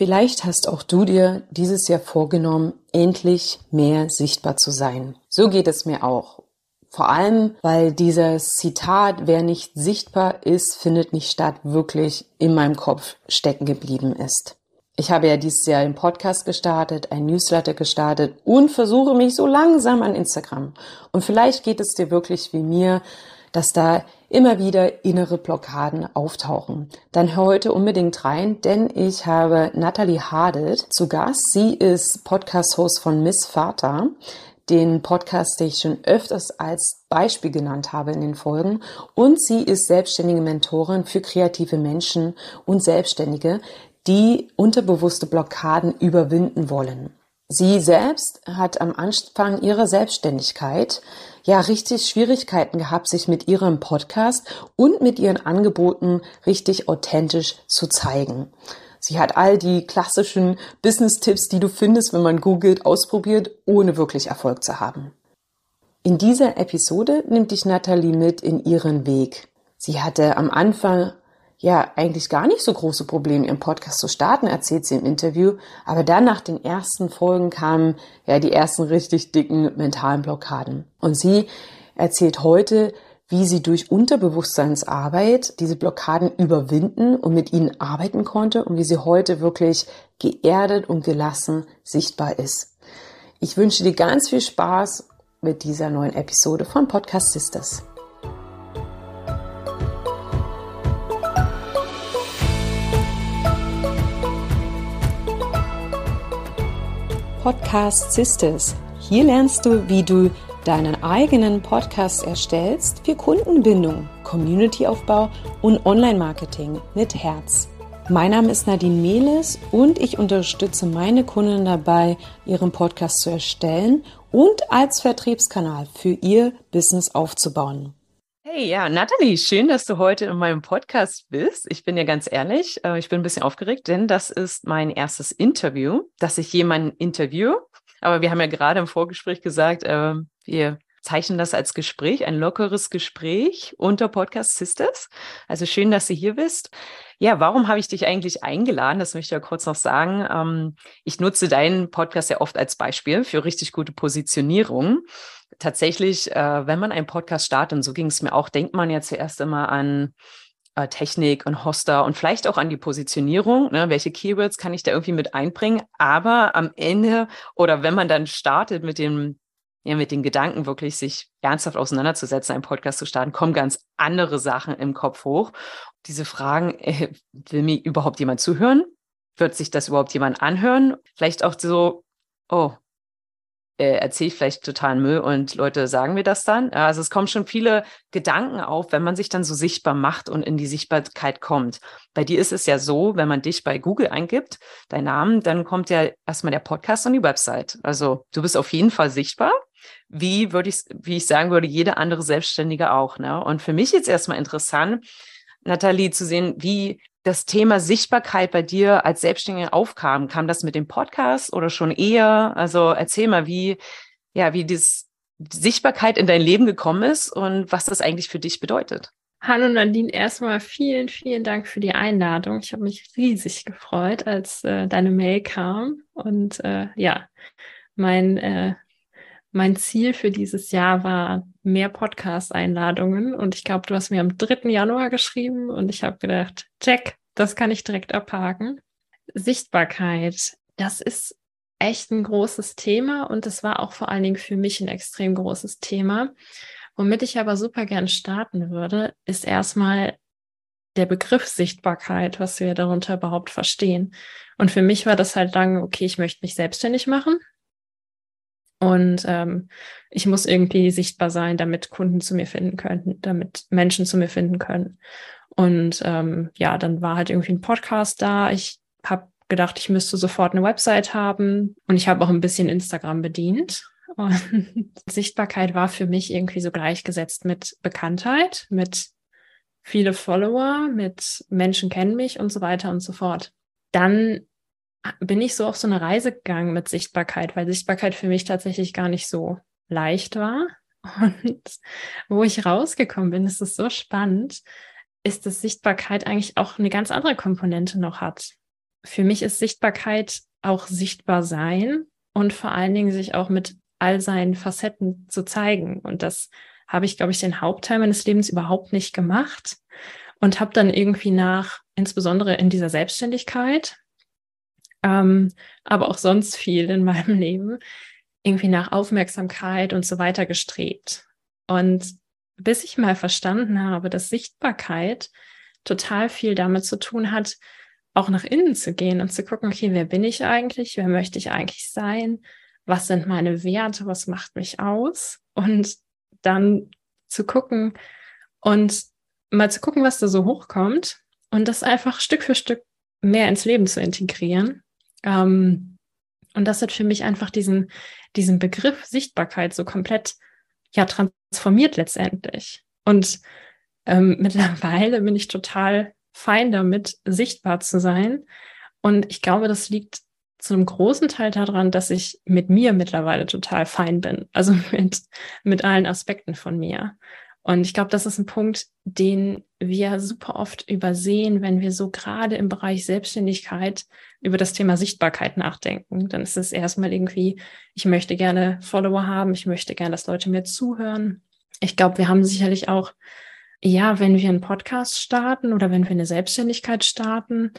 Vielleicht hast auch du dir dieses Jahr vorgenommen, endlich mehr sichtbar zu sein. So geht es mir auch. Vor allem, weil dieses Zitat, wer nicht sichtbar ist, findet nicht statt, wirklich in meinem Kopf stecken geblieben ist. Ich habe ja dieses Jahr einen Podcast gestartet, ein Newsletter gestartet und versuche mich so langsam an Instagram. Und vielleicht geht es dir wirklich wie mir, dass da immer wieder innere Blockaden auftauchen. Dann hör heute unbedingt rein, denn ich habe Natalie Hardet zu Gast. Sie ist Podcast-Host von Miss Vater, den Podcast, den ich schon öfters als Beispiel genannt habe in den Folgen. Und sie ist selbstständige Mentorin für kreative Menschen und Selbstständige, die unterbewusste Blockaden überwinden wollen. Sie selbst hat am Anfang ihrer Selbstständigkeit ja richtig Schwierigkeiten gehabt, sich mit ihrem Podcast und mit ihren Angeboten richtig authentisch zu zeigen. Sie hat all die klassischen Business-Tipps, die du findest, wenn man googelt, ausprobiert, ohne wirklich Erfolg zu haben. In dieser Episode nimmt dich Nathalie mit in ihren Weg. Sie hatte am Anfang ja eigentlich gar nicht so große Probleme, ihren Podcast zu starten, erzählt sie im Interview. Aber dann nach den ersten Folgen kamen ja die ersten richtig dicken mentalen Blockaden. Und sie erzählt heute, wie sie durch Unterbewusstseinsarbeit diese Blockaden überwinden und mit ihnen arbeiten konnte und wie sie heute wirklich geerdet und gelassen sichtbar ist. Ich wünsche dir ganz viel Spaß mit dieser neuen Episode von Podcast Sisters. Podcast Sisters. Hier lernst du, wie du deinen eigenen Podcast erstellst für Kundenbindung, Communityaufbau und Online-Marketing mit Herz. Mein Name ist Nadine Mehles und ich unterstütze meine Kunden dabei, ihren Podcast zu erstellen und als Vertriebskanal für ihr Business aufzubauen. Hey, ja, Nathalie, schön, dass du heute in meinem Podcast bist. Ich bin ja ganz ehrlich, äh, ich bin ein bisschen aufgeregt, denn das ist mein erstes Interview, dass ich jemanden interview. Aber wir haben ja gerade im Vorgespräch gesagt, äh, wir zeichnen das als Gespräch, ein lockeres Gespräch unter Podcast Sisters. Also schön, dass du hier bist. Ja, warum habe ich dich eigentlich eingeladen? Das möchte ich ja kurz noch sagen. Ähm, ich nutze deinen Podcast ja oft als Beispiel für richtig gute Positionierung tatsächlich, äh, wenn man einen Podcast startet, und so ging es mir auch, denkt man ja zuerst immer an äh, Technik und Hoster und vielleicht auch an die Positionierung. Ne? Welche Keywords kann ich da irgendwie mit einbringen? Aber am Ende oder wenn man dann startet mit dem ja, mit den Gedanken wirklich sich ernsthaft auseinanderzusetzen, einen Podcast zu starten, kommen ganz andere Sachen im Kopf hoch. Diese Fragen, äh, will mir überhaupt jemand zuhören? Wird sich das überhaupt jemand anhören? Vielleicht auch so, oh, äh, erzähle ich vielleicht totalen Müll und Leute sagen mir das dann. Also es kommen schon viele Gedanken auf, wenn man sich dann so sichtbar macht und in die Sichtbarkeit kommt. Bei dir ist es ja so, wenn man dich bei Google eingibt, dein Namen, dann kommt ja erstmal der Podcast und die Website. Also du bist auf jeden Fall sichtbar. Wie würde ich, wie ich sagen würde, jede andere Selbstständige auch. Ne? Und für mich jetzt erstmal interessant, Nathalie, zu sehen, wie das Thema Sichtbarkeit bei dir als Selbstständige aufkam. Kam das mit dem Podcast oder schon eher? Also erzähl mal, wie, ja, wie diese Sichtbarkeit in dein Leben gekommen ist und was das eigentlich für dich bedeutet. Hallo Nadine, erstmal vielen, vielen Dank für die Einladung. Ich habe mich riesig gefreut, als äh, deine Mail kam. Und äh, ja, mein äh, mein Ziel für dieses Jahr war mehr Podcast-Einladungen und ich glaube, du hast mir am 3. Januar geschrieben und ich habe gedacht, check, das kann ich direkt abhaken. Sichtbarkeit, das ist echt ein großes Thema und es war auch vor allen Dingen für mich ein extrem großes Thema. Womit ich aber super gern starten würde, ist erstmal der Begriff Sichtbarkeit, was wir darunter überhaupt verstehen. Und für mich war das halt lange, okay, ich möchte mich selbstständig machen. Und ähm, ich muss irgendwie sichtbar sein, damit Kunden zu mir finden könnten, damit Menschen zu mir finden können. Und ähm, ja, dann war halt irgendwie ein Podcast da. Ich habe gedacht, ich müsste sofort eine Website haben und ich habe auch ein bisschen Instagram bedient. Und Sichtbarkeit war für mich irgendwie so gleichgesetzt mit Bekanntheit, mit viele Follower, mit Menschen kennen mich und so weiter und so fort. Dann bin ich so auf so eine Reise gegangen mit Sichtbarkeit, weil Sichtbarkeit für mich tatsächlich gar nicht so leicht war. Und wo ich rausgekommen bin, ist es so spannend, ist, dass Sichtbarkeit eigentlich auch eine ganz andere Komponente noch hat. für mich ist Sichtbarkeit auch sichtbar sein und vor allen Dingen sich auch mit all seinen Facetten zu zeigen. Und das habe ich, glaube ich, den Hauptteil meines Lebens überhaupt nicht gemacht und habe dann irgendwie nach, insbesondere in dieser Selbstständigkeit, ähm, aber auch sonst viel in meinem Leben, irgendwie nach Aufmerksamkeit und so weiter gestrebt. Und bis ich mal verstanden habe, dass Sichtbarkeit total viel damit zu tun hat, auch nach innen zu gehen und zu gucken, okay, wer bin ich eigentlich? Wer möchte ich eigentlich sein? Was sind meine Werte? Was macht mich aus? Und dann zu gucken und mal zu gucken, was da so hochkommt und das einfach Stück für Stück mehr ins Leben zu integrieren. Ähm, und das hat für mich einfach diesen, diesen Begriff Sichtbarkeit so komplett ja transformiert letztendlich. Und ähm, mittlerweile bin ich total fein damit, sichtbar zu sein. Und ich glaube, das liegt zu einem großen Teil daran, dass ich mit mir mittlerweile total fein bin. Also mit, mit allen Aspekten von mir. Und ich glaube, das ist ein Punkt, den wir super oft übersehen, wenn wir so gerade im Bereich Selbstständigkeit über das Thema Sichtbarkeit nachdenken. Dann ist es erstmal irgendwie, ich möchte gerne Follower haben, ich möchte gerne, dass Leute mir zuhören. Ich glaube, wir haben sicherlich auch, ja, wenn wir einen Podcast starten oder wenn wir eine Selbstständigkeit starten,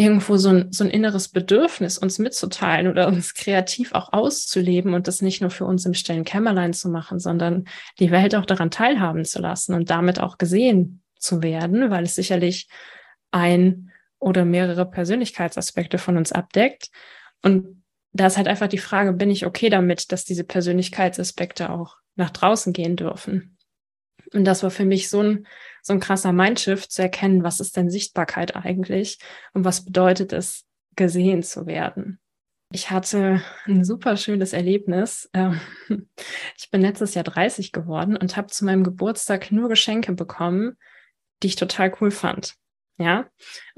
irgendwo so ein, so ein inneres Bedürfnis, uns mitzuteilen oder uns kreativ auch auszuleben und das nicht nur für uns im stillen Kämmerlein zu machen, sondern die Welt auch daran teilhaben zu lassen und damit auch gesehen zu werden, weil es sicherlich ein oder mehrere Persönlichkeitsaspekte von uns abdeckt. Und da ist halt einfach die Frage, bin ich okay damit, dass diese Persönlichkeitsaspekte auch nach draußen gehen dürfen? Und das war für mich so ein, so ein krasser Mindshift zu erkennen, was ist denn Sichtbarkeit eigentlich und was bedeutet es, gesehen zu werden. Ich hatte ein super schönes Erlebnis. Ähm, ich bin letztes Jahr 30 geworden und habe zu meinem Geburtstag nur Geschenke bekommen, die ich total cool fand. Ja.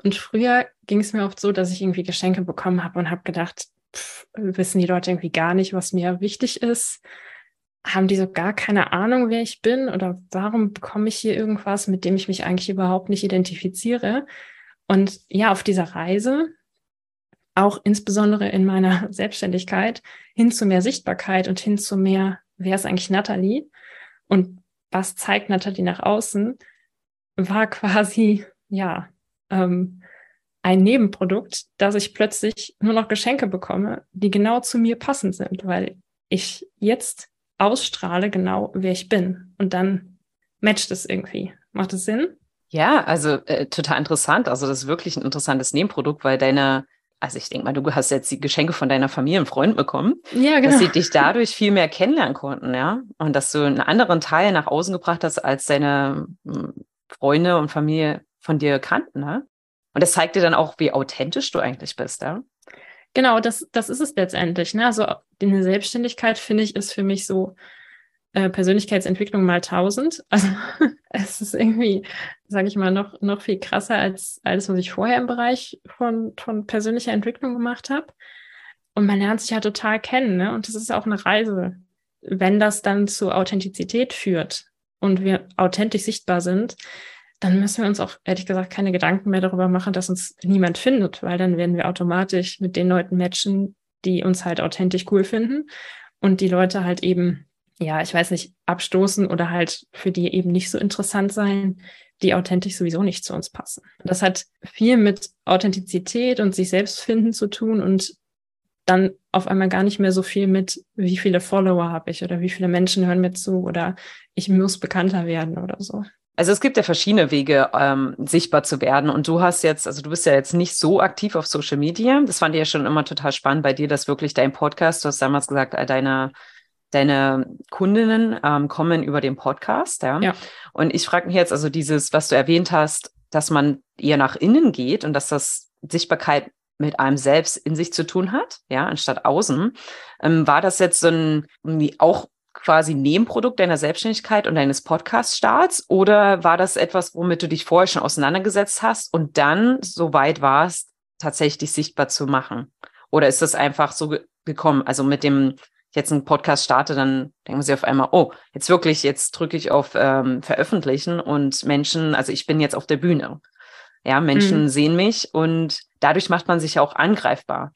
Und früher ging es mir oft so, dass ich irgendwie Geschenke bekommen habe und habe gedacht, pff, wissen die Leute irgendwie gar nicht, was mir wichtig ist haben die so gar keine Ahnung, wer ich bin oder warum bekomme ich hier irgendwas, mit dem ich mich eigentlich überhaupt nicht identifiziere. Und ja, auf dieser Reise, auch insbesondere in meiner Selbstständigkeit, hin zu mehr Sichtbarkeit und hin zu mehr, wer ist eigentlich Nathalie und was zeigt Nathalie nach außen, war quasi, ja, ähm, ein Nebenprodukt, dass ich plötzlich nur noch Geschenke bekomme, die genau zu mir passend sind, weil ich jetzt ausstrahle, genau wer ich bin. Und dann matcht es irgendwie. Macht es Sinn? Ja, also äh, total interessant. Also das ist wirklich ein interessantes Nebenprodukt, weil deine, also ich denke mal, du hast jetzt die Geschenke von deiner Familie und Freunden bekommen, ja, genau. dass sie dich dadurch viel mehr kennenlernen konnten, ja. Und dass du einen anderen Teil nach außen gebracht hast, als deine hm, Freunde und Familie von dir kannten, ne? Und das zeigt dir dann auch, wie authentisch du eigentlich bist, ja? Genau, das, das ist es letztendlich. Ne? Also eine Selbstständigkeit, finde ich, ist für mich so äh, Persönlichkeitsentwicklung mal tausend. Also es ist irgendwie, sage ich mal, noch, noch viel krasser als alles, was ich vorher im Bereich von, von persönlicher Entwicklung gemacht habe. Und man lernt sich ja total kennen. Ne? Und das ist auch eine Reise. Wenn das dann zu Authentizität führt und wir authentisch sichtbar sind, dann müssen wir uns auch ehrlich gesagt keine Gedanken mehr darüber machen, dass uns niemand findet, weil dann werden wir automatisch mit den Leuten matchen, die uns halt authentisch cool finden und die Leute halt eben, ja, ich weiß nicht, abstoßen oder halt für die eben nicht so interessant sein, die authentisch sowieso nicht zu uns passen. Das hat viel mit Authentizität und sich selbst finden zu tun und dann auf einmal gar nicht mehr so viel mit, wie viele Follower habe ich oder wie viele Menschen hören mir zu oder ich muss bekannter werden oder so. Also es gibt ja verschiedene Wege, ähm, sichtbar zu werden. Und du hast jetzt, also du bist ja jetzt nicht so aktiv auf Social Media. Das fand ich ja schon immer total spannend bei dir, dass wirklich dein Podcast, du hast damals gesagt, deine, deine Kundinnen ähm, kommen über den Podcast. Ja. ja. Und ich frage mich jetzt, also dieses, was du erwähnt hast, dass man eher nach innen geht und dass das Sichtbarkeit mit einem selbst in sich zu tun hat, ja, anstatt außen. Ähm, war das jetzt so ein, irgendwie auch quasi Nebenprodukt deiner Selbstständigkeit und deines Podcast-Starts? Oder war das etwas, womit du dich vorher schon auseinandergesetzt hast und dann so weit warst, tatsächlich sichtbar zu machen? Oder ist das einfach so gekommen? Also mit dem, jetzt einen Podcast starte, dann denken sie auf einmal, oh, jetzt wirklich, jetzt drücke ich auf ähm, Veröffentlichen und Menschen, also ich bin jetzt auf der Bühne. Ja, Menschen mhm. sehen mich und dadurch macht man sich ja auch angreifbar.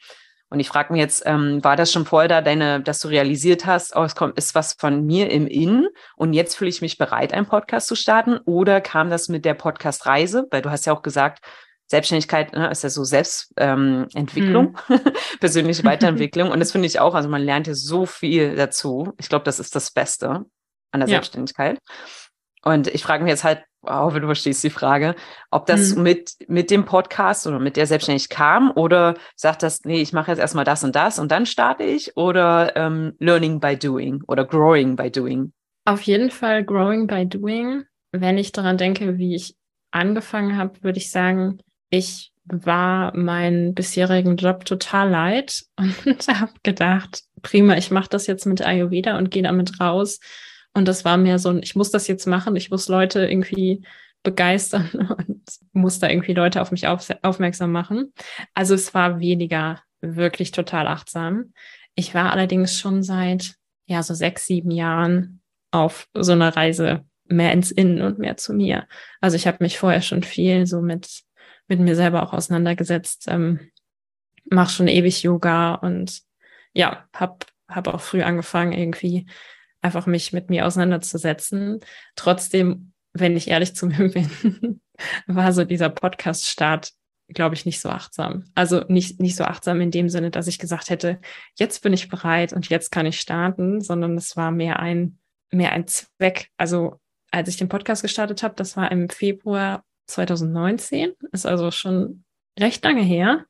Und ich frage mich jetzt, ähm, war das schon vorher da, deine, dass du realisiert hast, oh, es kommt, ist was von mir im Innen und jetzt fühle ich mich bereit, einen Podcast zu starten? Oder kam das mit der Podcast-Reise? Weil du hast ja auch gesagt, Selbstständigkeit ne, ist ja so Selbstentwicklung, ähm, mhm. persönliche Weiterentwicklung. Und das finde ich auch, also man lernt ja so viel dazu. Ich glaube, das ist das Beste an der ja. Selbstständigkeit. Und ich frage mich jetzt halt, hoffe, du verstehst die Frage, ob das mhm. mit, mit dem Podcast oder mit der Selbstständigkeit kam oder sagt das, nee, ich mache jetzt erstmal das und das und dann starte ich oder ähm, Learning by Doing oder Growing by Doing? Auf jeden Fall Growing by Doing. Wenn ich daran denke, wie ich angefangen habe, würde ich sagen, ich war meinen bisherigen Job total leid und habe gedacht, prima, ich mache das jetzt mit Ayurveda und gehe damit raus. Und das war mehr so ein, ich muss das jetzt machen, ich muss Leute irgendwie begeistern und muss da irgendwie Leute auf mich auf, aufmerksam machen. Also es war weniger wirklich total achtsam. Ich war allerdings schon seit ja so sechs, sieben Jahren auf so einer Reise mehr ins Innen und mehr zu mir. Also ich habe mich vorher schon viel so mit mit mir selber auch auseinandergesetzt, ähm, mache schon ewig Yoga und ja, habe hab auch früh angefangen, irgendwie einfach mich mit mir auseinanderzusetzen. Trotzdem, wenn ich ehrlich zu mir bin, war so dieser Podcast-Start, glaube ich, nicht so achtsam. Also nicht, nicht so achtsam in dem Sinne, dass ich gesagt hätte, jetzt bin ich bereit und jetzt kann ich starten, sondern es war mehr ein, mehr ein Zweck. Also als ich den Podcast gestartet habe, das war im Februar 2019, ist also schon recht lange her.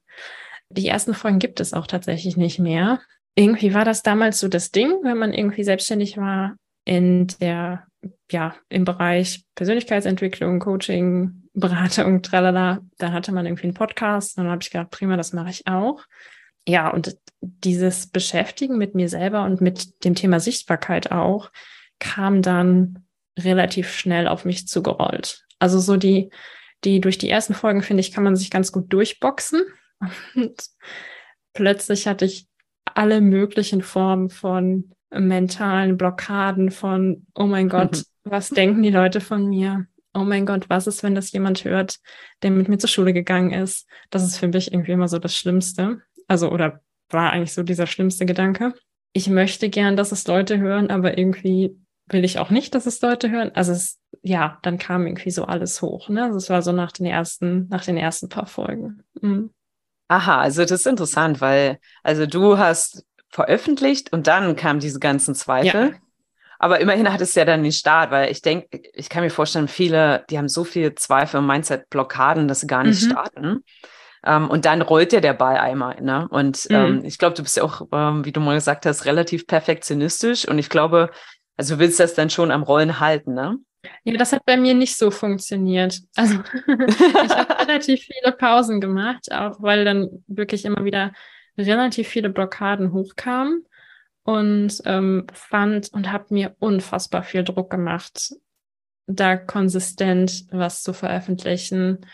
Die ersten Folgen gibt es auch tatsächlich nicht mehr. Irgendwie war das damals so das Ding, wenn man irgendwie selbstständig war in der, ja, im Bereich Persönlichkeitsentwicklung, Coaching, Beratung, tralala, dann hatte man irgendwie einen Podcast und dann habe ich gedacht, prima, das mache ich auch. Ja, und dieses Beschäftigen mit mir selber und mit dem Thema Sichtbarkeit auch kam dann relativ schnell auf mich zugerollt. Also so die, die durch die ersten Folgen, finde ich, kann man sich ganz gut durchboxen. Und plötzlich hatte ich alle möglichen Formen von mentalen Blockaden, von, oh mein Gott, was denken die Leute von mir? Oh mein Gott, was ist, wenn das jemand hört, der mit mir zur Schule gegangen ist? Das ist für mich irgendwie immer so das Schlimmste. Also, oder war eigentlich so dieser schlimmste Gedanke. Ich möchte gern, dass es Leute hören, aber irgendwie will ich auch nicht, dass es Leute hören. Also es, ja, dann kam irgendwie so alles hoch. Ne? Also es war so nach den ersten, nach den ersten paar Folgen. Mhm. Aha, also das ist interessant, weil also du hast veröffentlicht und dann kamen diese ganzen Zweifel. Ja. Aber immerhin hat es ja dann den Start, weil ich denke, ich kann mir vorstellen, viele, die haben so viele Zweifel und Mindset-Blockaden, dass sie gar nicht mhm. starten. Um, ähm, und dann rollt ja der Ball einmal. Ne? Und mhm. ähm, ich glaube, du bist ja auch, ähm, wie du mal gesagt hast, relativ perfektionistisch. Und ich glaube, also du willst das dann schon am Rollen halten, ne? Ja, das hat bei mir nicht so funktioniert. Also ich habe relativ viele Pausen gemacht, auch weil dann wirklich immer wieder relativ viele Blockaden hochkamen und ähm, fand und habe mir unfassbar viel Druck gemacht, da konsistent was zu veröffentlichen.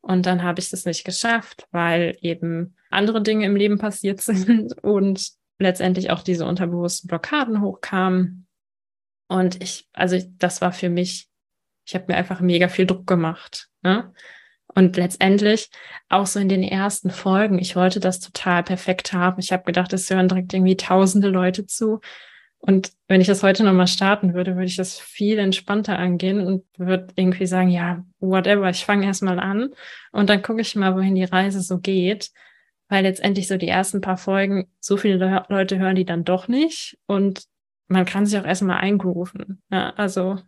Und dann habe ich das nicht geschafft, weil eben andere Dinge im Leben passiert sind und letztendlich auch diese unterbewussten Blockaden hochkamen. Und ich, also das war für mich, ich habe mir einfach mega viel Druck gemacht. Ne? Und letztendlich auch so in den ersten Folgen, ich wollte das total perfekt haben. Ich habe gedacht, es hören direkt irgendwie tausende Leute zu. Und wenn ich das heute nochmal starten würde, würde ich das viel entspannter angehen und würde irgendwie sagen, ja, whatever, ich fange erstmal an und dann gucke ich mal, wohin die Reise so geht. Weil letztendlich so die ersten paar Folgen, so viele Le Leute hören die dann doch nicht. Und man kann sich auch erstmal eingerufen. Ja, also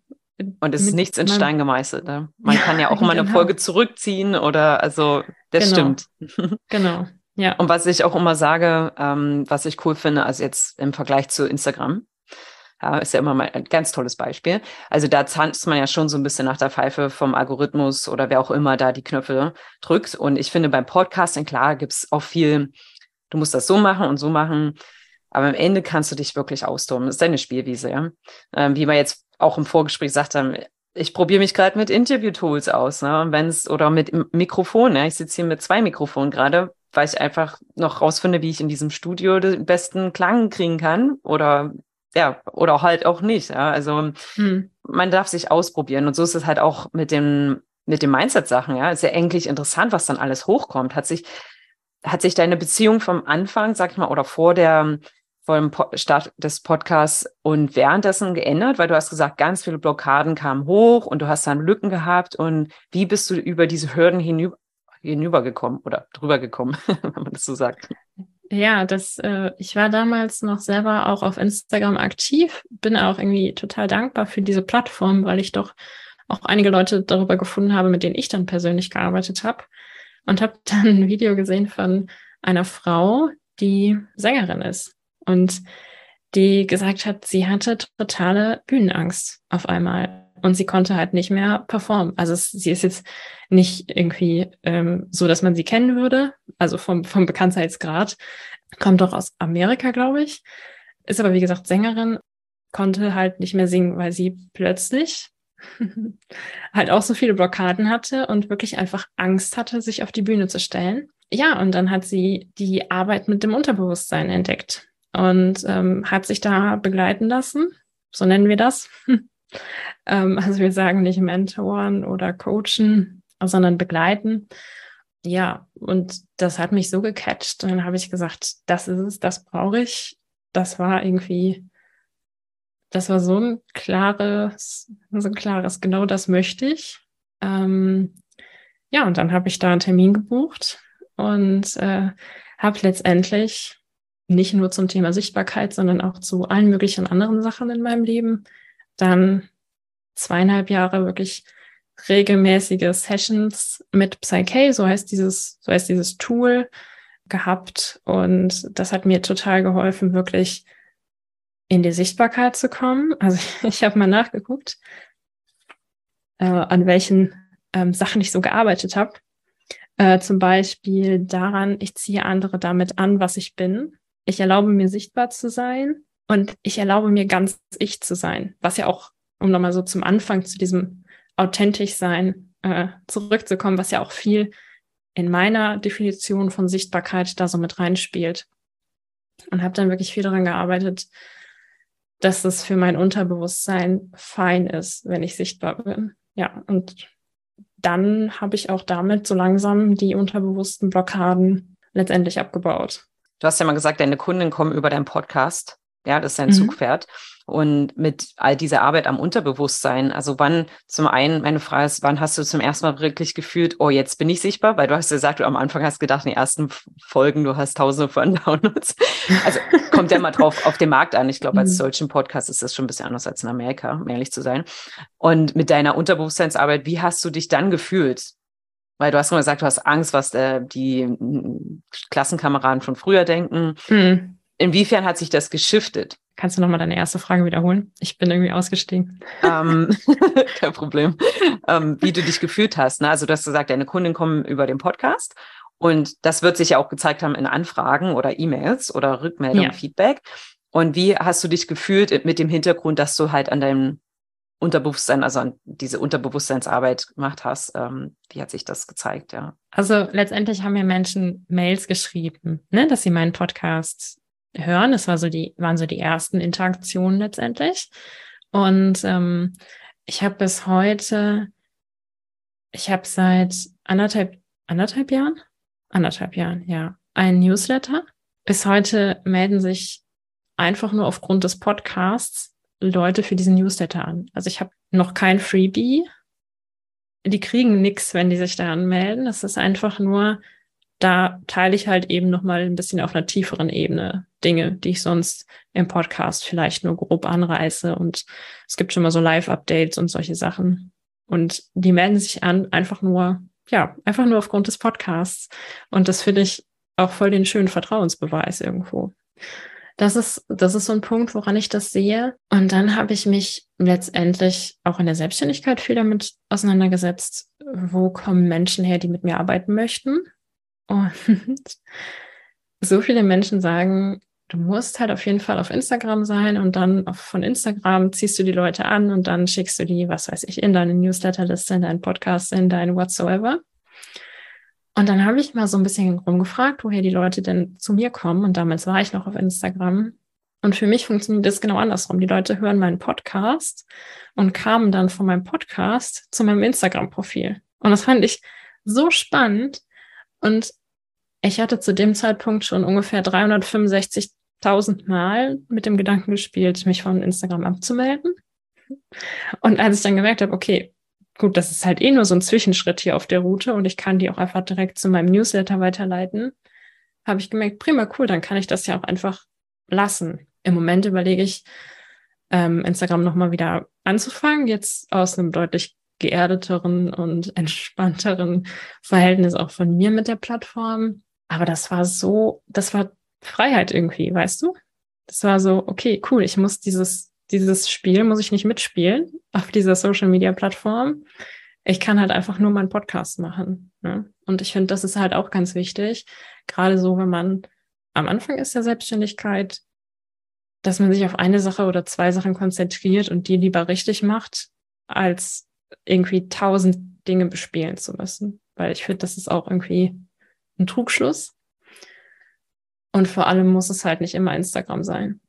und es ist nichts in Stein gemeißelt. Ne? Man ja, kann ja auch mal eine genau. Folge zurückziehen oder also das genau. stimmt. Genau. Ja. Und was ich auch immer sage, ähm, was ich cool finde, also jetzt im Vergleich zu Instagram, äh, ist ja immer mal ein ganz tolles Beispiel. Also da tanzt man ja schon so ein bisschen nach der Pfeife vom Algorithmus oder wer auch immer da die Knöpfe drückt. Und ich finde beim Podcasting, klar, gibt es auch viel, du musst das so machen und so machen. Aber am Ende kannst du dich wirklich austoben. Das ist deine Spielwiese, ja. Ähm, wie wir jetzt auch im Vorgespräch gesagt haben, ich probiere mich gerade mit Interview-Tools aus, ne? Und wenn es, oder mit Mikrofon, ja. Ich sitze hier mit zwei Mikrofonen gerade, weil ich einfach noch rausfinde, wie ich in diesem Studio den besten Klang kriegen kann. Oder ja, oder halt auch nicht. Ja? Also hm. man darf sich ausprobieren. Und so ist es halt auch mit dem mit den Mindset-Sachen, ja, ist ja eigentlich interessant, was dann alles hochkommt. Hat sich, hat sich deine Beziehung vom Anfang, sag ich mal, oder vor der, vor dem Start des Podcasts und währenddessen geändert? Weil du hast gesagt, ganz viele Blockaden kamen hoch und du hast dann Lücken gehabt. Und wie bist du über diese Hürden hinüber, hinübergekommen oder drüber gekommen, wenn man das so sagt? Ja, das, äh, ich war damals noch selber auch auf Instagram aktiv, bin auch irgendwie total dankbar für diese Plattform, weil ich doch auch einige Leute darüber gefunden habe, mit denen ich dann persönlich gearbeitet habe. Und habe dann ein Video gesehen von einer Frau, die Sängerin ist und die gesagt hat, sie hatte totale Bühnenangst auf einmal und sie konnte halt nicht mehr performen. Also es, sie ist jetzt nicht irgendwie ähm, so, dass man sie kennen würde, also vom, vom Bekanntheitsgrad. Kommt doch aus Amerika, glaube ich. Ist aber, wie gesagt, Sängerin, konnte halt nicht mehr singen, weil sie plötzlich halt auch so viele Blockaden hatte und wirklich einfach Angst hatte, sich auf die Bühne zu stellen. Ja, und dann hat sie die Arbeit mit dem Unterbewusstsein entdeckt und ähm, hat sich da begleiten lassen, so nennen wir das. ähm, also wir sagen nicht mentoren oder coachen, sondern begleiten. Ja, und das hat mich so gecatcht. Und dann habe ich gesagt, das ist es, das brauche ich. Das war irgendwie, das war so ein klares, so ein klares, genau das möchte ich. Ähm, ja, und dann habe ich da einen Termin gebucht und äh, habe letztendlich nicht nur zum Thema Sichtbarkeit, sondern auch zu allen möglichen anderen Sachen in meinem Leben dann zweieinhalb Jahre wirklich regelmäßige Sessions mit Psyche, so heißt dieses, so heißt dieses Tool gehabt. Und das hat mir total geholfen, wirklich in die Sichtbarkeit zu kommen. Also ich habe mal nachgeguckt, äh, an welchen ähm, Sachen ich so gearbeitet habe. Äh, zum Beispiel daran, ich ziehe andere damit an, was ich bin. Ich erlaube mir sichtbar zu sein und ich erlaube mir ganz ich zu sein, was ja auch, um nochmal so zum Anfang zu diesem authentisch sein äh, zurückzukommen, was ja auch viel in meiner Definition von Sichtbarkeit da so mit reinspielt. Und habe dann wirklich viel daran gearbeitet, dass es für mein Unterbewusstsein fein ist, wenn ich sichtbar bin. Ja, und dann habe ich auch damit so langsam die unterbewussten Blockaden letztendlich abgebaut. Du hast ja mal gesagt, deine Kunden kommen über deinen Podcast. Ja, das ist dein mhm. Zugpferd. Und mit all dieser Arbeit am Unterbewusstsein, also wann, zum einen, meine Frage ist, wann hast du zum ersten Mal wirklich gefühlt, oh, jetzt bin ich sichtbar? Weil du hast gesagt, du am Anfang hast gedacht, in den ersten Folgen, du hast tausende von Downloads. Also kommt ja mal drauf auf den Markt an. Ich glaube, als mhm. deutschen Podcast ist das schon ein bisschen anders als in Amerika, um ehrlich zu sein. Und mit deiner Unterbewusstseinsarbeit, wie hast du dich dann gefühlt? Weil du hast immer gesagt, du hast Angst, was äh, die mm, Klassenkameraden von früher denken. Mhm. Inwiefern hat sich das geschiftet? Kannst du nochmal deine erste Frage wiederholen? Ich bin irgendwie ausgestiegen. Ähm, kein Problem. Ähm, wie du dich gefühlt hast. Ne? Also du hast gesagt, deine Kunden kommen über den Podcast und das wird sich ja auch gezeigt haben in Anfragen oder E-Mails oder Rückmeldungen, ja. Feedback. Und wie hast du dich gefühlt mit dem Hintergrund, dass du halt an deinem Unterbewusstsein, also an diese Unterbewusstseinsarbeit gemacht hast. Ähm, wie hat sich das gezeigt, ja? Also letztendlich haben mir Menschen Mails geschrieben, ne, dass sie meinen Podcast hören. Das war so die, waren so die ersten Interaktionen letztendlich. Und ähm, ich habe bis heute, ich habe seit anderthalb, anderthalb Jahren, anderthalb Jahren, ja, ein Newsletter. Bis heute melden sich einfach nur aufgrund des Podcasts Leute für diesen Newsletter an. Also ich habe noch kein Freebie. Die kriegen nichts, wenn die sich da anmelden. Das ist einfach nur, da teile ich halt eben nochmal ein bisschen auf einer tieferen Ebene Dinge, die ich sonst im Podcast vielleicht nur grob anreiße. Und es gibt schon mal so Live-Updates und solche Sachen. Und die melden sich an, einfach nur, ja, einfach nur aufgrund des Podcasts. Und das finde ich auch voll den schönen Vertrauensbeweis irgendwo. Das ist, das ist so ein Punkt, woran ich das sehe. Und dann habe ich mich letztendlich auch in der Selbstständigkeit viel damit auseinandergesetzt. Wo kommen Menschen her, die mit mir arbeiten möchten? Und so viele Menschen sagen, du musst halt auf jeden Fall auf Instagram sein und dann von Instagram ziehst du die Leute an und dann schickst du die, was weiß ich, in deine Newsletterliste, in deinen Podcast, in dein whatsoever. Und dann habe ich mal so ein bisschen rumgefragt, woher die Leute denn zu mir kommen. Und damals war ich noch auf Instagram. Und für mich funktioniert das genau andersrum. Die Leute hören meinen Podcast und kamen dann von meinem Podcast zu meinem Instagram-Profil. Und das fand ich so spannend. Und ich hatte zu dem Zeitpunkt schon ungefähr 365.000 Mal mit dem Gedanken gespielt, mich von Instagram abzumelden. Und als ich dann gemerkt habe, okay, gut, das ist halt eh nur so ein Zwischenschritt hier auf der Route und ich kann die auch einfach direkt zu meinem Newsletter weiterleiten, habe ich gemerkt, prima, cool, dann kann ich das ja auch einfach lassen. Im Moment überlege ich, ähm, Instagram nochmal wieder anzufangen, jetzt aus einem deutlich geerdeteren und entspannteren Verhältnis auch von mir mit der Plattform. Aber das war so, das war Freiheit irgendwie, weißt du? Das war so, okay, cool, ich muss dieses, dieses Spiel, muss ich nicht mitspielen auf dieser Social Media Plattform. Ich kann halt einfach nur meinen Podcast machen. Ne? Und ich finde, das ist halt auch ganz wichtig. Gerade so, wenn man am Anfang ist der Selbstständigkeit, dass man sich auf eine Sache oder zwei Sachen konzentriert und die lieber richtig macht, als irgendwie tausend Dinge bespielen zu müssen. Weil ich finde, das ist auch irgendwie ein Trugschluss. Und vor allem muss es halt nicht immer Instagram sein.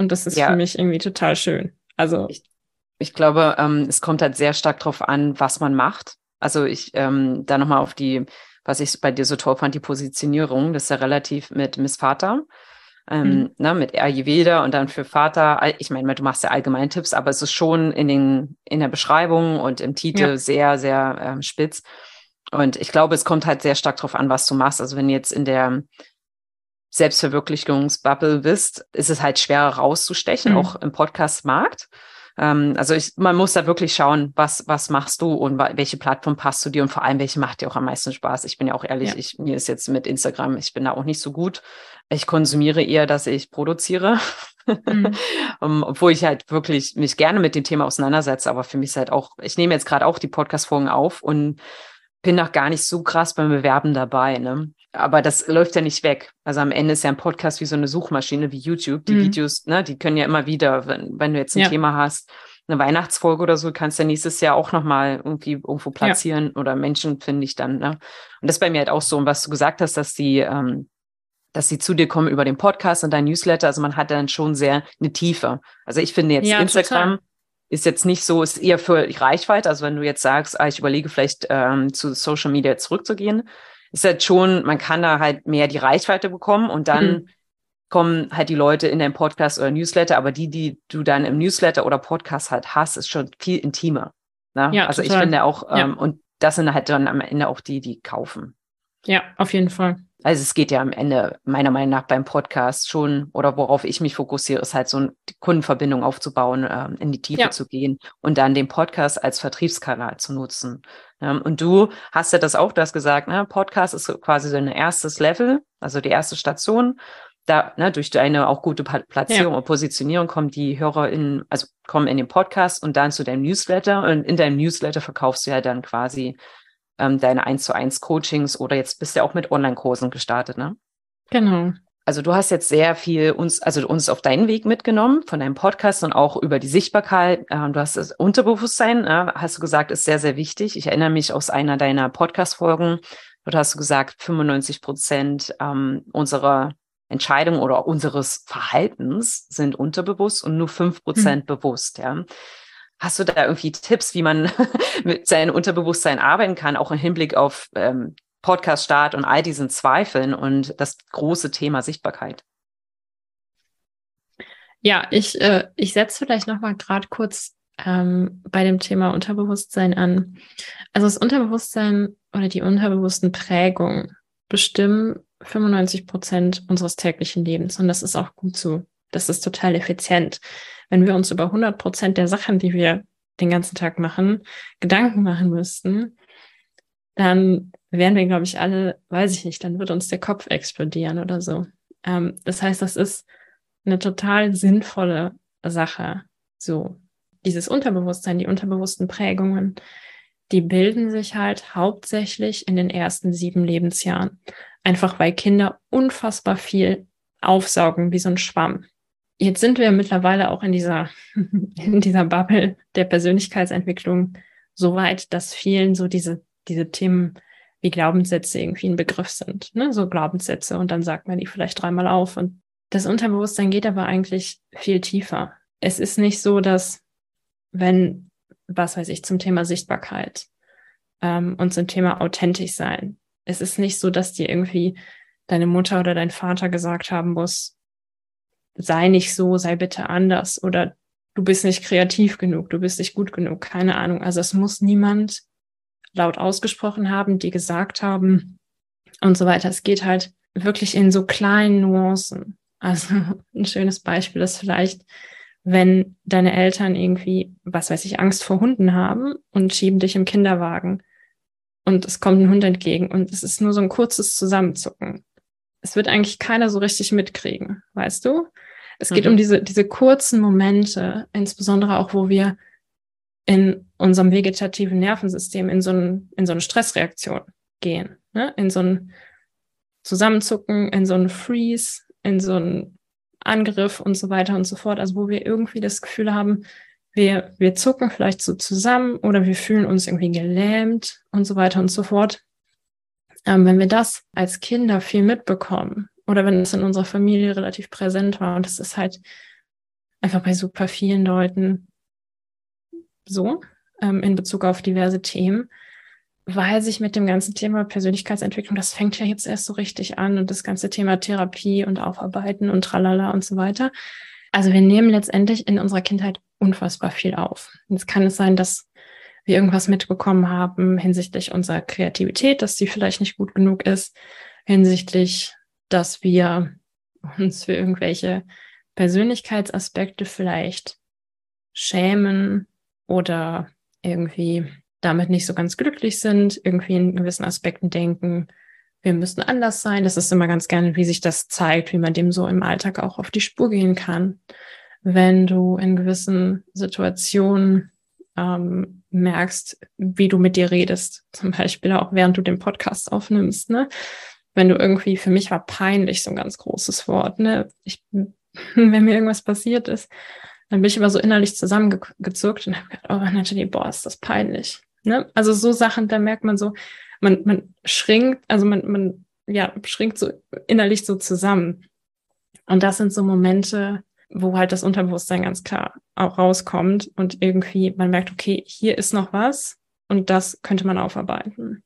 Und das ist ja. für mich irgendwie total schön. Also ich, ich glaube, ähm, es kommt halt sehr stark darauf an, was man macht. Also ich ähm, da nochmal auf die, was ich bei dir so toll fand, die Positionierung, das ist ja relativ mit Miss Vater ähm, mhm. ne, mit Ayurveda und dann für Vater. Ich meine, du machst ja allgemeine Tipps, aber es ist schon in, den, in der Beschreibung und im Titel ja. sehr, sehr ähm, spitz. Und ich glaube, es kommt halt sehr stark darauf an, was du machst. Also wenn jetzt in der Selbstverwirklichungsbubble bist, ist es halt schwerer rauszustechen, mhm. auch im Podcast-Markt. Ähm, also ich, man muss da wirklich schauen, was, was machst du und welche Plattform passt zu dir und vor allem, welche macht dir auch am meisten Spaß. Ich bin ja auch ehrlich, ja. ich, mir ist jetzt mit Instagram, ich bin da auch nicht so gut. Ich konsumiere eher, dass ich produziere. Mhm. um, obwohl ich halt wirklich mich gerne mit dem Thema auseinandersetze, aber für mich ist halt auch, ich nehme jetzt gerade auch die Podcast-Folgen auf und bin noch gar nicht so krass beim Bewerben dabei. Ne? Aber das läuft ja nicht weg. Also am Ende ist ja ein Podcast wie so eine Suchmaschine wie YouTube. Die mhm. Videos, ne, die können ja immer wieder, wenn, wenn du jetzt ein ja. Thema hast, eine Weihnachtsfolge oder so, kannst du ja nächstes Jahr auch nochmal irgendwie irgendwo platzieren ja. oder Menschen finde ich dann. Ne? Und das ist bei mir halt auch so, und was du gesagt hast, dass die, ähm, dass sie zu dir kommen über den Podcast und dein Newsletter. Also man hat dann schon sehr eine Tiefe. Also ich finde jetzt ja, Instagram total. Ist jetzt nicht so, ist eher für Reichweite. Also wenn du jetzt sagst, ah, ich überlege vielleicht ähm, zu Social Media zurückzugehen, ist halt schon, man kann da halt mehr die Reichweite bekommen und dann mhm. kommen halt die Leute in deinen Podcast oder Newsletter, aber die, die du dann im Newsletter oder Podcast halt hast, ist schon viel intimer. Ne? Ja, also total. ich finde auch, ähm, ja. und das sind halt dann am Ende auch die, die kaufen. Ja, auf jeden Fall. Also es geht ja am Ende meiner Meinung nach beim Podcast schon oder worauf ich mich fokussiere, ist halt so eine Kundenverbindung aufzubauen, ähm, in die Tiefe ja. zu gehen und dann den Podcast als Vertriebskanal zu nutzen. Ähm, und du hast ja das auch, du hast gesagt, ne, Podcast ist quasi so ein erstes Level, also die erste Station. Da, ne, durch deine auch gute Platzierung ja. und Positionierung kommen die Hörer in, also kommen in den Podcast und dann zu deinem Newsletter. Und in deinem Newsletter verkaufst du ja dann quasi ähm, deine 1 zu 1 Coachings oder jetzt bist du ja auch mit Online-Kursen gestartet, ne? Genau. Also du hast jetzt sehr viel uns, also uns auf deinen Weg mitgenommen von deinem Podcast und auch über die Sichtbarkeit. Ähm, du hast das Unterbewusstsein, äh, hast du gesagt, ist sehr, sehr wichtig. Ich erinnere mich aus einer deiner Podcast-Folgen. Dort hast du gesagt, 95 Prozent ähm, unserer Entscheidungen oder unseres Verhaltens sind unterbewusst und nur fünf Prozent hm. bewusst. Ja. Hast du da irgendwie Tipps, wie man mit seinem Unterbewusstsein arbeiten kann, auch im Hinblick auf ähm, Podcast-Start und all diesen Zweifeln und das große Thema Sichtbarkeit? Ja, ich, äh, ich setze vielleicht nochmal gerade kurz ähm, bei dem Thema Unterbewusstsein an. Also das Unterbewusstsein oder die unterbewussten Prägungen bestimmen 95 Prozent unseres täglichen Lebens und das ist auch gut so. Das ist total effizient wenn wir uns über 100 Prozent der Sachen, die wir den ganzen Tag machen, Gedanken machen müssten, dann wären wir, glaube ich, alle, weiß ich nicht, dann wird uns der Kopf explodieren oder so. Ähm, das heißt, das ist eine total sinnvolle Sache. So, dieses Unterbewusstsein, die unterbewussten Prägungen, die bilden sich halt hauptsächlich in den ersten sieben Lebensjahren. Einfach weil Kinder unfassbar viel aufsaugen wie so ein Schwamm. Jetzt sind wir mittlerweile auch in dieser, in dieser Bubble der Persönlichkeitsentwicklung so weit, dass vielen so diese, diese Themen wie Glaubenssätze irgendwie ein Begriff sind, ne? so Glaubenssätze und dann sagt man die vielleicht dreimal auf und das Unterbewusstsein geht aber eigentlich viel tiefer. Es ist nicht so, dass wenn, was weiß ich, zum Thema Sichtbarkeit, ähm, und zum Thema authentisch sein. Es ist nicht so, dass dir irgendwie deine Mutter oder dein Vater gesagt haben muss, sei nicht so, sei bitte anders oder du bist nicht kreativ genug, du bist nicht gut genug, keine Ahnung. Also es muss niemand laut ausgesprochen haben, die gesagt haben und so weiter. Es geht halt wirklich in so kleinen Nuancen. Also ein schönes Beispiel ist vielleicht, wenn deine Eltern irgendwie, was weiß ich, Angst vor Hunden haben und schieben dich im Kinderwagen und es kommt ein Hund entgegen und es ist nur so ein kurzes Zusammenzucken. Es wird eigentlich keiner so richtig mitkriegen, weißt du? Es geht mhm. um diese, diese kurzen Momente, insbesondere auch, wo wir in unserem vegetativen Nervensystem in so, ein, in so eine Stressreaktion gehen, ne? in so ein Zusammenzucken, in so ein Freeze, in so ein Angriff und so weiter und so fort. Also wo wir irgendwie das Gefühl haben, wir, wir zucken vielleicht so zusammen oder wir fühlen uns irgendwie gelähmt und so weiter und so fort. Ähm, wenn wir das als Kinder viel mitbekommen oder wenn es in unserer Familie relativ präsent war und das ist halt einfach bei super vielen Leuten so ähm, in Bezug auf diverse Themen, weil sich mit dem ganzen Thema Persönlichkeitsentwicklung, das fängt ja jetzt erst so richtig an und das ganze Thema Therapie und Aufarbeiten und tralala und so weiter. Also wir nehmen letztendlich in unserer Kindheit unfassbar viel auf. Jetzt kann es sein, dass wir irgendwas mitbekommen haben hinsichtlich unserer Kreativität, dass die vielleicht nicht gut genug ist, hinsichtlich, dass wir uns für irgendwelche Persönlichkeitsaspekte vielleicht schämen oder irgendwie damit nicht so ganz glücklich sind, irgendwie in gewissen Aspekten denken, wir müssen anders sein. Das ist immer ganz gerne, wie sich das zeigt, wie man dem so im Alltag auch auf die Spur gehen kann. Wenn du in gewissen Situationen ähm, merkst, wie du mit dir redest, zum Beispiel auch während du den Podcast aufnimmst, ne? Wenn du irgendwie, für mich war peinlich so ein ganz großes Wort, ne? Ich, wenn mir irgendwas passiert ist, dann bin ich immer so innerlich zusammengezuckt und habe gedacht, oh Natalie, boah, ist das peinlich. Ne? Also so Sachen, da merkt man so, man, man schrinkt, also man, man ja, schrinkt so innerlich so zusammen. Und das sind so Momente, wo halt das Unterbewusstsein ganz klar auch rauskommt und irgendwie man merkt, okay, hier ist noch was und das könnte man aufarbeiten.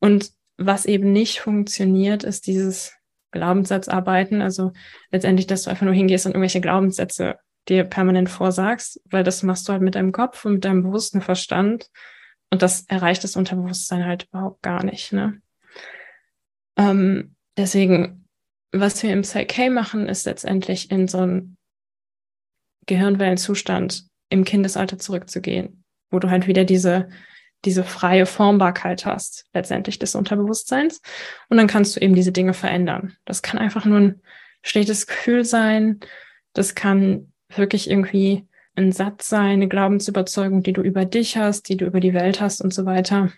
Und was eben nicht funktioniert, ist dieses Glaubenssatzarbeiten, also letztendlich, dass du einfach nur hingehst und irgendwelche Glaubenssätze dir permanent vorsagst, weil das machst du halt mit deinem Kopf und mit deinem bewussten Verstand und das erreicht das Unterbewusstsein halt überhaupt gar nicht. Ne? Ähm, deswegen, was wir im Psyche machen, ist letztendlich in so einen Gehirnwellenzustand im Kindesalter zurückzugehen, wo du halt wieder diese, diese freie Formbarkeit hast, letztendlich des Unterbewusstseins. Und dann kannst du eben diese Dinge verändern. Das kann einfach nur ein schlechtes Gefühl sein. Das kann wirklich irgendwie ein Satz sein, eine Glaubensüberzeugung, die du über dich hast, die du über die Welt hast und so weiter.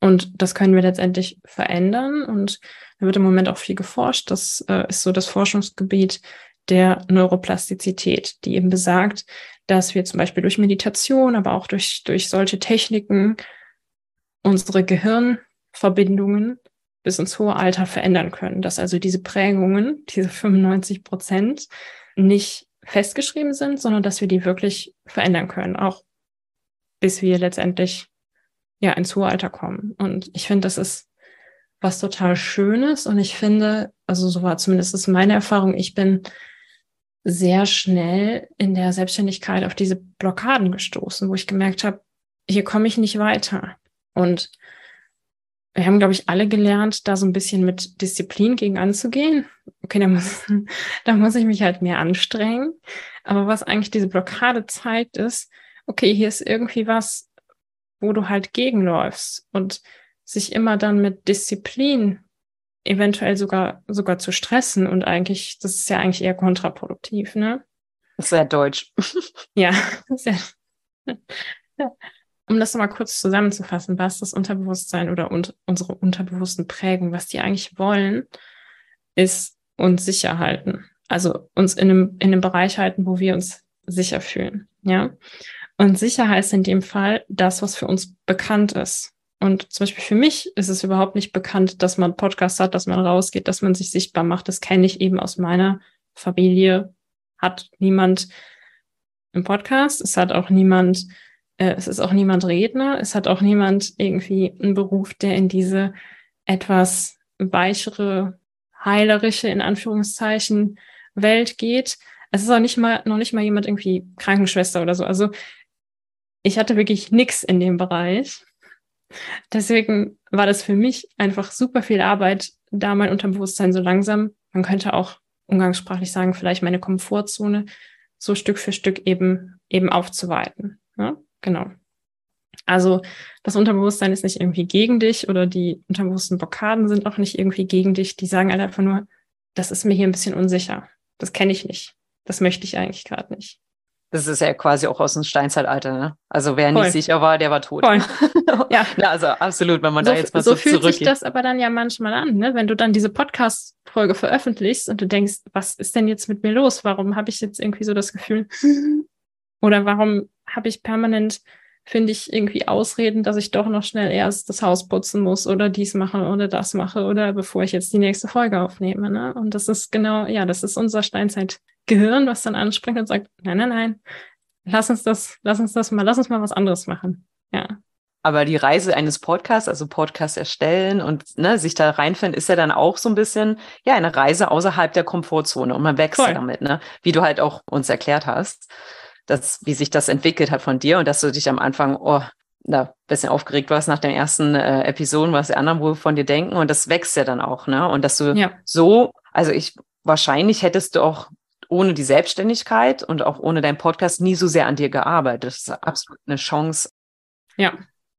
Und das können wir letztendlich verändern. Und da wird im Moment auch viel geforscht. Das äh, ist so das Forschungsgebiet der Neuroplastizität, die eben besagt, dass wir zum Beispiel durch Meditation, aber auch durch, durch solche Techniken unsere Gehirnverbindungen bis ins hohe Alter verändern können. Dass also diese Prägungen, diese 95 Prozent, nicht festgeschrieben sind, sondern dass wir die wirklich verändern können, auch bis wir letztendlich ja ins hohe Alter kommen. Und ich finde, das ist was total Schönes. Und ich finde, also so war zumindest meine Erfahrung, ich bin sehr schnell in der Selbstständigkeit auf diese Blockaden gestoßen, wo ich gemerkt habe, hier komme ich nicht weiter. Und wir haben, glaube ich, alle gelernt, da so ein bisschen mit Disziplin gegen anzugehen. Okay, da muss, da muss ich mich halt mehr anstrengen. Aber was eigentlich diese Blockade zeigt, ist, okay, hier ist irgendwie was, wo du halt gegenläufst und sich immer dann mit Disziplin eventuell sogar, sogar zu stressen und eigentlich, das ist ja eigentlich eher kontraproduktiv, ne? Das ist sehr deutsch. ja, sehr, ja um das nochmal kurz zusammenzufassen, was das Unterbewusstsein oder un unsere unterbewussten Prägungen, was die eigentlich wollen, ist uns sicher halten. Also uns in einem, in einem Bereich halten, wo wir uns sicher fühlen. Ja. Und sicher heißt in dem Fall das, was für uns bekannt ist. Und zum Beispiel für mich ist es überhaupt nicht bekannt, dass man Podcast hat, dass man rausgeht, dass man sich sichtbar macht. Das kenne ich eben aus meiner Familie. Hat niemand im Podcast. Es hat auch niemand äh, es ist auch niemand Redner, es hat auch niemand irgendwie einen Beruf, der in diese etwas weichere, heilerische, in Anführungszeichen, Welt geht. Es ist auch nicht mal, noch nicht mal jemand irgendwie Krankenschwester oder so. Also ich hatte wirklich nichts in dem Bereich. Deswegen war das für mich einfach super viel Arbeit, da mein Unterbewusstsein so langsam, man könnte auch umgangssprachlich sagen, vielleicht meine Komfortzone so Stück für Stück eben, eben aufzuweiten. Ja? Genau. Also das Unterbewusstsein ist nicht irgendwie gegen dich oder die unterbewussten Blockaden sind auch nicht irgendwie gegen dich. Die sagen halt einfach nur, das ist mir hier ein bisschen unsicher. Das kenne ich nicht. Das möchte ich eigentlich gerade nicht. Das ist ja quasi auch aus dem Steinzeitalter, ne? Also wer Voll. nicht sicher war, der war tot. Voll. Ja. ja, also absolut, wenn man so, da jetzt mal so, so fühlt sich das aber dann ja manchmal an, ne? Wenn du dann diese Podcast-Folge veröffentlichst und du denkst, was ist denn jetzt mit mir los? Warum habe ich jetzt irgendwie so das Gefühl, oder warum habe ich permanent finde ich irgendwie Ausreden, dass ich doch noch schnell erst das Haus putzen muss oder dies mache oder das mache oder bevor ich jetzt die nächste Folge aufnehme. Ne? Und das ist genau, ja, das ist unser Steinzeitgehirn, was dann anspringt und sagt, nein, nein, nein, lass uns das, lass uns das mal, lass uns mal was anderes machen. Ja. Aber die Reise eines Podcasts, also Podcast erstellen und ne, sich da reinfinden, ist ja dann auch so ein bisschen, ja, eine Reise außerhalb der Komfortzone und man wächst Voll. damit, ne? Wie du halt auch uns erklärt hast das, wie sich das entwickelt hat von dir und dass du dich am Anfang, oh, da bisschen aufgeregt warst nach den ersten äh, Episoden, was die anderen wohl von dir denken und das wächst ja dann auch, ne? Und dass du ja. so, also ich wahrscheinlich hättest du auch ohne die Selbstständigkeit und auch ohne deinen Podcast nie so sehr an dir gearbeitet. Das ist absolut eine Chance. Ja.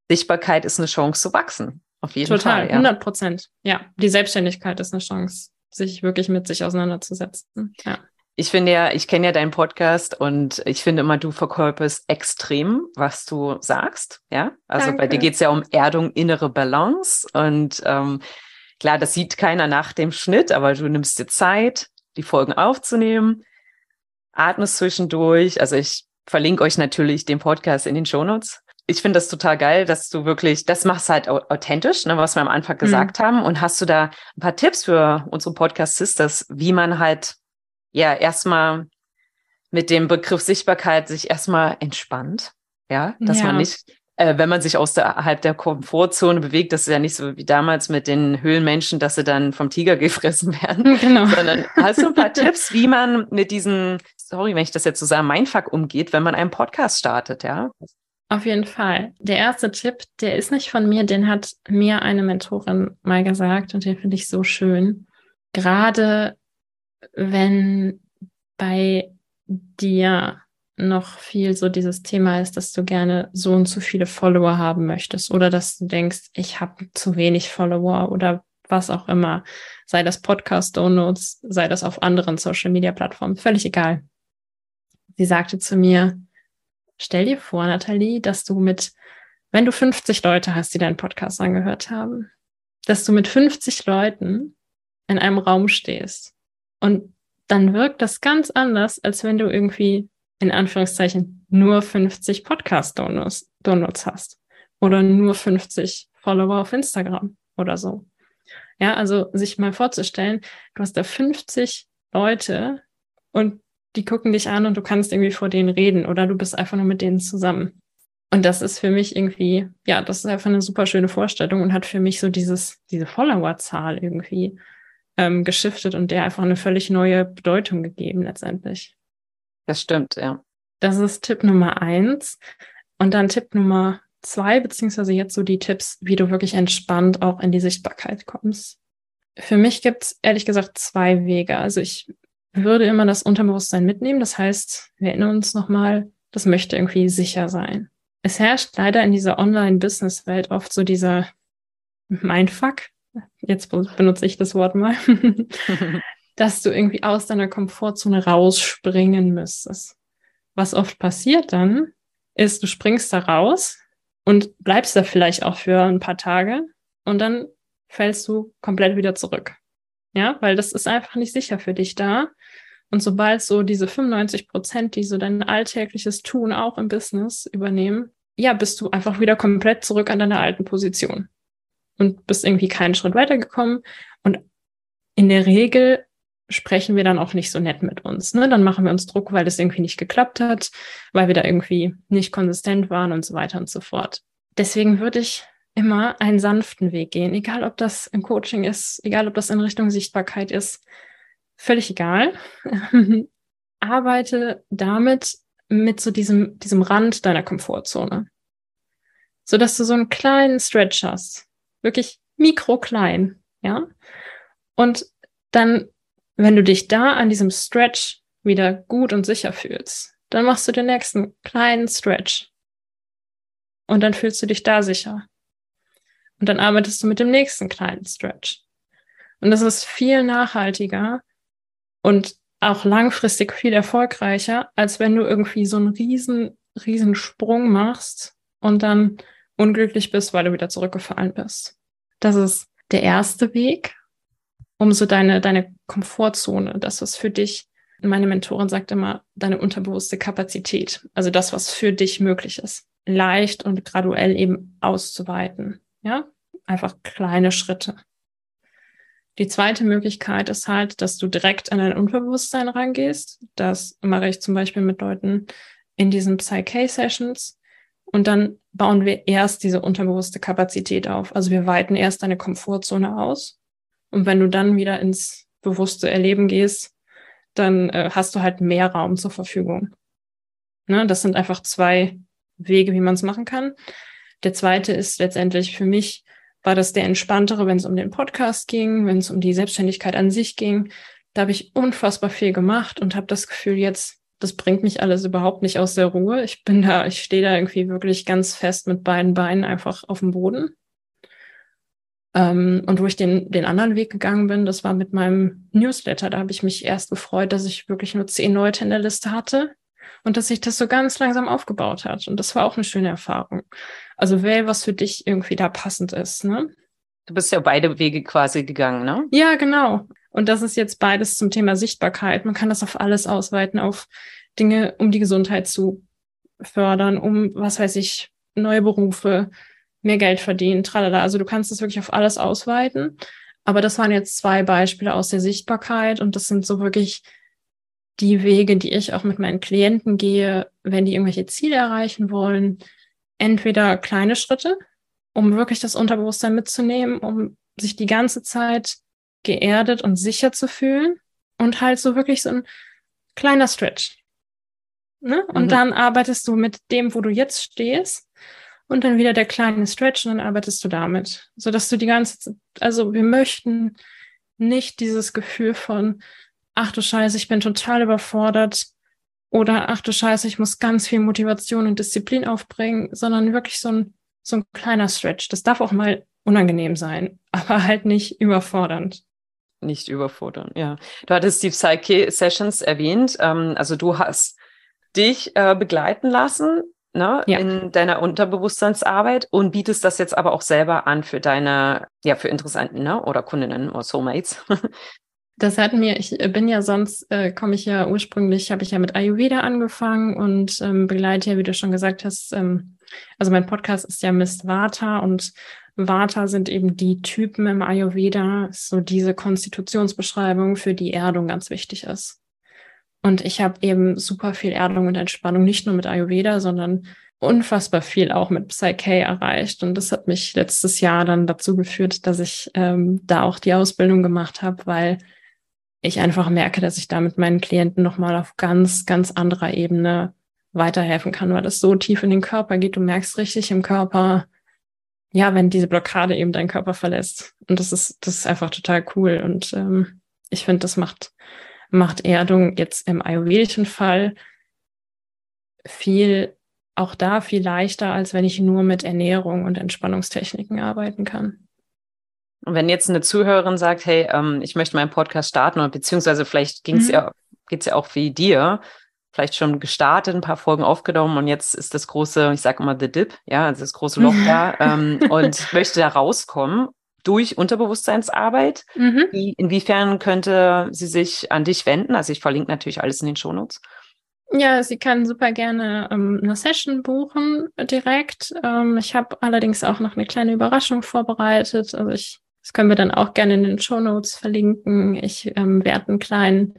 Sichtbarkeit ist eine Chance zu wachsen. Auf jeden Total, Fall. Total, 100 Prozent. Ja, die Selbstständigkeit ist eine Chance, sich wirklich mit sich auseinanderzusetzen. Ja ich finde ja, ich kenne ja deinen Podcast und ich finde immer, du verkörperst extrem, was du sagst. Ja, also Danke. bei dir geht es ja um Erdung, innere Balance und ähm, klar, das sieht keiner nach dem Schnitt, aber du nimmst dir Zeit, die Folgen aufzunehmen, atmest zwischendurch. Also ich verlinke euch natürlich den Podcast in den Shownotes. Ich finde das total geil, dass du wirklich, das machst halt authentisch, ne, was wir am Anfang mhm. gesagt mhm. haben. Und hast du da ein paar Tipps für unsere Podcast-Sisters, wie man halt ja erstmal mit dem Begriff Sichtbarkeit sich erstmal entspannt. Ja, dass ja. man nicht, äh, wenn man sich außerhalb der Komfortzone bewegt, das ist ja nicht so wie damals mit den Höhlenmenschen, dass sie dann vom Tiger gefressen werden. Genau. Sondern hast du ein paar Tipps, wie man mit diesen, sorry, wenn ich das jetzt so sage, Mindfuck umgeht, wenn man einen Podcast startet, ja? Auf jeden Fall. Der erste Tipp, der ist nicht von mir, den hat mir eine Mentorin mal gesagt und den finde ich so schön. Gerade wenn bei dir noch viel so dieses Thema ist, dass du gerne so und so viele Follower haben möchtest oder dass du denkst, ich habe zu wenig Follower oder was auch immer, sei das Podcast Downloads, sei das auf anderen Social Media Plattformen, völlig egal. Sie sagte zu mir, stell dir vor, Nathalie, dass du mit, wenn du 50 Leute hast, die deinen Podcast angehört haben, dass du mit 50 Leuten in einem Raum stehst und dann wirkt das ganz anders, als wenn du irgendwie in Anführungszeichen nur 50 Podcast-Downloads Downloads hast oder nur 50 Follower auf Instagram oder so. Ja, also sich mal vorzustellen, du hast da 50 Leute und die gucken dich an und du kannst irgendwie vor denen reden oder du bist einfach nur mit denen zusammen. Und das ist für mich irgendwie, ja, das ist einfach eine super schöne Vorstellung und hat für mich so dieses, diese Followerzahl irgendwie ähm, geschiftet und der einfach eine völlig neue Bedeutung gegeben letztendlich. Das stimmt, ja. Das ist Tipp Nummer eins. Und dann Tipp Nummer zwei, beziehungsweise jetzt so die Tipps, wie du wirklich entspannt auch in die Sichtbarkeit kommst. Für mich gibt es ehrlich gesagt zwei Wege. Also ich würde immer das Unterbewusstsein mitnehmen. Das heißt, wir erinnern uns nochmal, das möchte irgendwie sicher sein. Es herrscht leider in dieser Online-Business-Welt oft so dieser Mindfuck, jetzt benutze ich das Wort mal, dass du irgendwie aus deiner Komfortzone rausspringen müsstest. Was oft passiert dann, ist, du springst da raus und bleibst da vielleicht auch für ein paar Tage und dann fällst du komplett wieder zurück. Ja, weil das ist einfach nicht sicher für dich da. Und sobald so diese 95 Prozent, die so dein alltägliches Tun auch im Business übernehmen, ja, bist du einfach wieder komplett zurück an deiner alten Position und bist irgendwie keinen Schritt weitergekommen. Und in der Regel sprechen wir dann auch nicht so nett mit uns. Ne? Dann machen wir uns Druck, weil es irgendwie nicht geklappt hat, weil wir da irgendwie nicht konsistent waren und so weiter und so fort. Deswegen würde ich immer einen sanften Weg gehen, egal ob das im Coaching ist, egal ob das in Richtung Sichtbarkeit ist, völlig egal. Arbeite damit mit so diesem, diesem Rand deiner Komfortzone. So dass du so einen kleinen Stretch hast. Wirklich mikroklein, ja. Und dann wenn du dich da an diesem Stretch wieder gut und sicher fühlst, dann machst du den nächsten kleinen Stretch. Und dann fühlst du dich da sicher. Und dann arbeitest du mit dem nächsten kleinen Stretch. Und das ist viel nachhaltiger und auch langfristig viel erfolgreicher, als wenn du irgendwie so einen riesen, riesen Sprung machst und dann unglücklich bist, weil du wieder zurückgefallen bist. Das ist der erste Weg um so deine, deine Komfortzone, das, was für dich, meine Mentorin sagt immer, deine unterbewusste Kapazität, also das, was für dich möglich ist, leicht und graduell eben auszuweiten. Ja, einfach kleine Schritte. Die zweite Möglichkeit ist halt, dass du direkt an dein Unterbewusstsein rangehst. Das mache ich zum Beispiel mit Leuten in diesen Psyche-Sessions. Und dann bauen wir erst diese unterbewusste Kapazität auf. Also wir weiten erst deine Komfortzone aus und wenn du dann wieder ins bewusste Erleben gehst, dann äh, hast du halt mehr Raum zur Verfügung. Ne? Das sind einfach zwei Wege, wie man es machen kann. Der zweite ist letztendlich für mich, war das der entspanntere, wenn es um den Podcast ging, wenn es um die Selbstständigkeit an sich ging. Da habe ich unfassbar viel gemacht und habe das Gefühl, jetzt, das bringt mich alles überhaupt nicht aus der Ruhe. Ich bin da, ich stehe da irgendwie wirklich ganz fest mit beiden Beinen einfach auf dem Boden. Ähm, und wo ich den, den anderen Weg gegangen bin, das war mit meinem Newsletter. Da habe ich mich erst gefreut, dass ich wirklich nur zehn Leute in der Liste hatte und dass sich das so ganz langsam aufgebaut hat. Und das war auch eine schöne Erfahrung. Also wähl, was für dich irgendwie da passend ist. Ne? Du bist ja beide Wege quasi gegangen, ne? Ja, genau. Und das ist jetzt beides zum Thema Sichtbarkeit. Man kann das auf alles ausweiten, auf Dinge, um die Gesundheit zu fördern, um, was weiß ich, neue Berufe, mehr Geld verdienen, tralala. Also du kannst das wirklich auf alles ausweiten. Aber das waren jetzt zwei Beispiele aus der Sichtbarkeit und das sind so wirklich die Wege, die ich auch mit meinen Klienten gehe, wenn die irgendwelche Ziele erreichen wollen. Entweder kleine Schritte, um wirklich das Unterbewusstsein mitzunehmen, um sich die ganze Zeit geerdet und sicher zu fühlen und halt so wirklich so ein kleiner Stretch. Ne? Und mhm. dann arbeitest du mit dem, wo du jetzt stehst und dann wieder der kleine Stretch und dann arbeitest du damit, so dass du die ganze also wir möchten nicht dieses Gefühl von, ach du Scheiße, ich bin total überfordert oder ach du Scheiße, ich muss ganz viel Motivation und Disziplin aufbringen, sondern wirklich so ein, so ein kleiner Stretch. Das darf auch mal unangenehm sein, aber halt nicht überfordernd. Nicht überfordern, ja. Du hattest die Psyche-Sessions erwähnt. Ähm, also du hast dich äh, begleiten lassen ne, ja. in deiner Unterbewusstseinsarbeit und bietest das jetzt aber auch selber an für deine, ja, für Interessenten, ne, oder Kundinnen oder Soulmates. Das hat mir, ich bin ja sonst, äh, komme ich ja ursprünglich, habe ich ja mit Ayurveda angefangen und ähm, begleite ja, wie du schon gesagt hast, ähm, also mein Podcast ist ja Mist Vata und Vata sind eben die Typen im Ayurveda, so diese Konstitutionsbeschreibung, für die Erdung ganz wichtig ist. Und ich habe eben super viel Erdung und Entspannung, nicht nur mit Ayurveda, sondern unfassbar viel auch mit Psyche erreicht. Und das hat mich letztes Jahr dann dazu geführt, dass ich ähm, da auch die Ausbildung gemacht habe, weil ich einfach merke, dass ich da mit meinen Klienten nochmal auf ganz, ganz anderer Ebene weiterhelfen kann, weil das so tief in den Körper geht. Du merkst richtig im Körper, ja, wenn diese Blockade eben deinen Körper verlässt. Und das ist, das ist einfach total cool. Und ähm, ich finde, das macht macht Erdung jetzt im ayurvedischen Fall viel, auch da viel leichter, als wenn ich nur mit Ernährung und Entspannungstechniken arbeiten kann. Und wenn jetzt eine Zuhörerin sagt, hey, ähm, ich möchte meinen Podcast starten, oder beziehungsweise vielleicht ging's mhm. ja, geht's ja auch wie dir, vielleicht schon gestartet, ein paar Folgen aufgenommen und jetzt ist das große, ich sage immer The Dip, ja, also das große Loch da ähm, und möchte da rauskommen durch Unterbewusstseinsarbeit. Mhm. Wie, inwiefern könnte sie sich an dich wenden? Also ich verlinke natürlich alles in den Shownotes. Ja, sie kann super gerne ähm, eine Session buchen direkt. Ähm, ich habe allerdings auch noch eine kleine Überraschung vorbereitet. Also ich Das können wir dann auch gerne in den Show Notes verlinken. Ich ähm, werde einen kleinen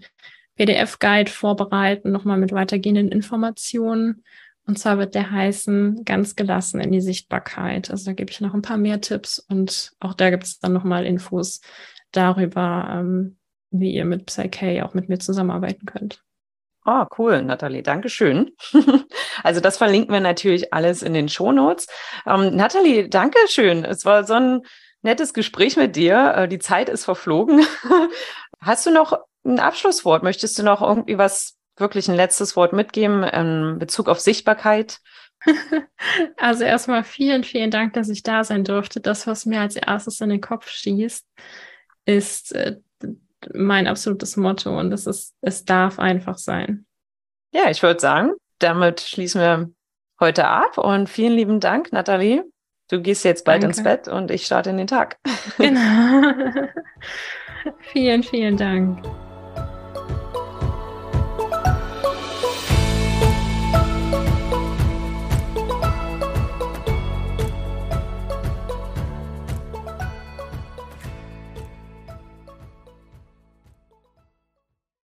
PDF-Guide vorbereiten, nochmal mit weitergehenden Informationen. Und zwar wird der heißen, ganz gelassen in die Sichtbarkeit. Also da gebe ich noch ein paar mehr Tipps und auch da gibt es dann nochmal Infos darüber, ähm, wie ihr mit Psyche auch mit mir zusammenarbeiten könnt. Oh, cool, Nathalie, Dankeschön. also das verlinken wir natürlich alles in den Shownotes. Ähm, Nathalie, Dankeschön. Es war so ein nettes Gespräch mit dir. Äh, die Zeit ist verflogen. Hast du noch ein Abschlusswort? Möchtest du noch irgendwie was, wirklich ein letztes Wort mitgeben in Bezug auf Sichtbarkeit? Also erstmal vielen, vielen Dank, dass ich da sein durfte. Das, was mir als erstes in den Kopf schießt, ist äh, mein absolutes Motto und das ist, es darf einfach sein. Ja, ich würde sagen, damit schließen wir heute ab und vielen lieben Dank, Nathalie. Du gehst jetzt bald Danke. ins Bett und ich starte in den Tag. Genau. vielen, vielen Dank.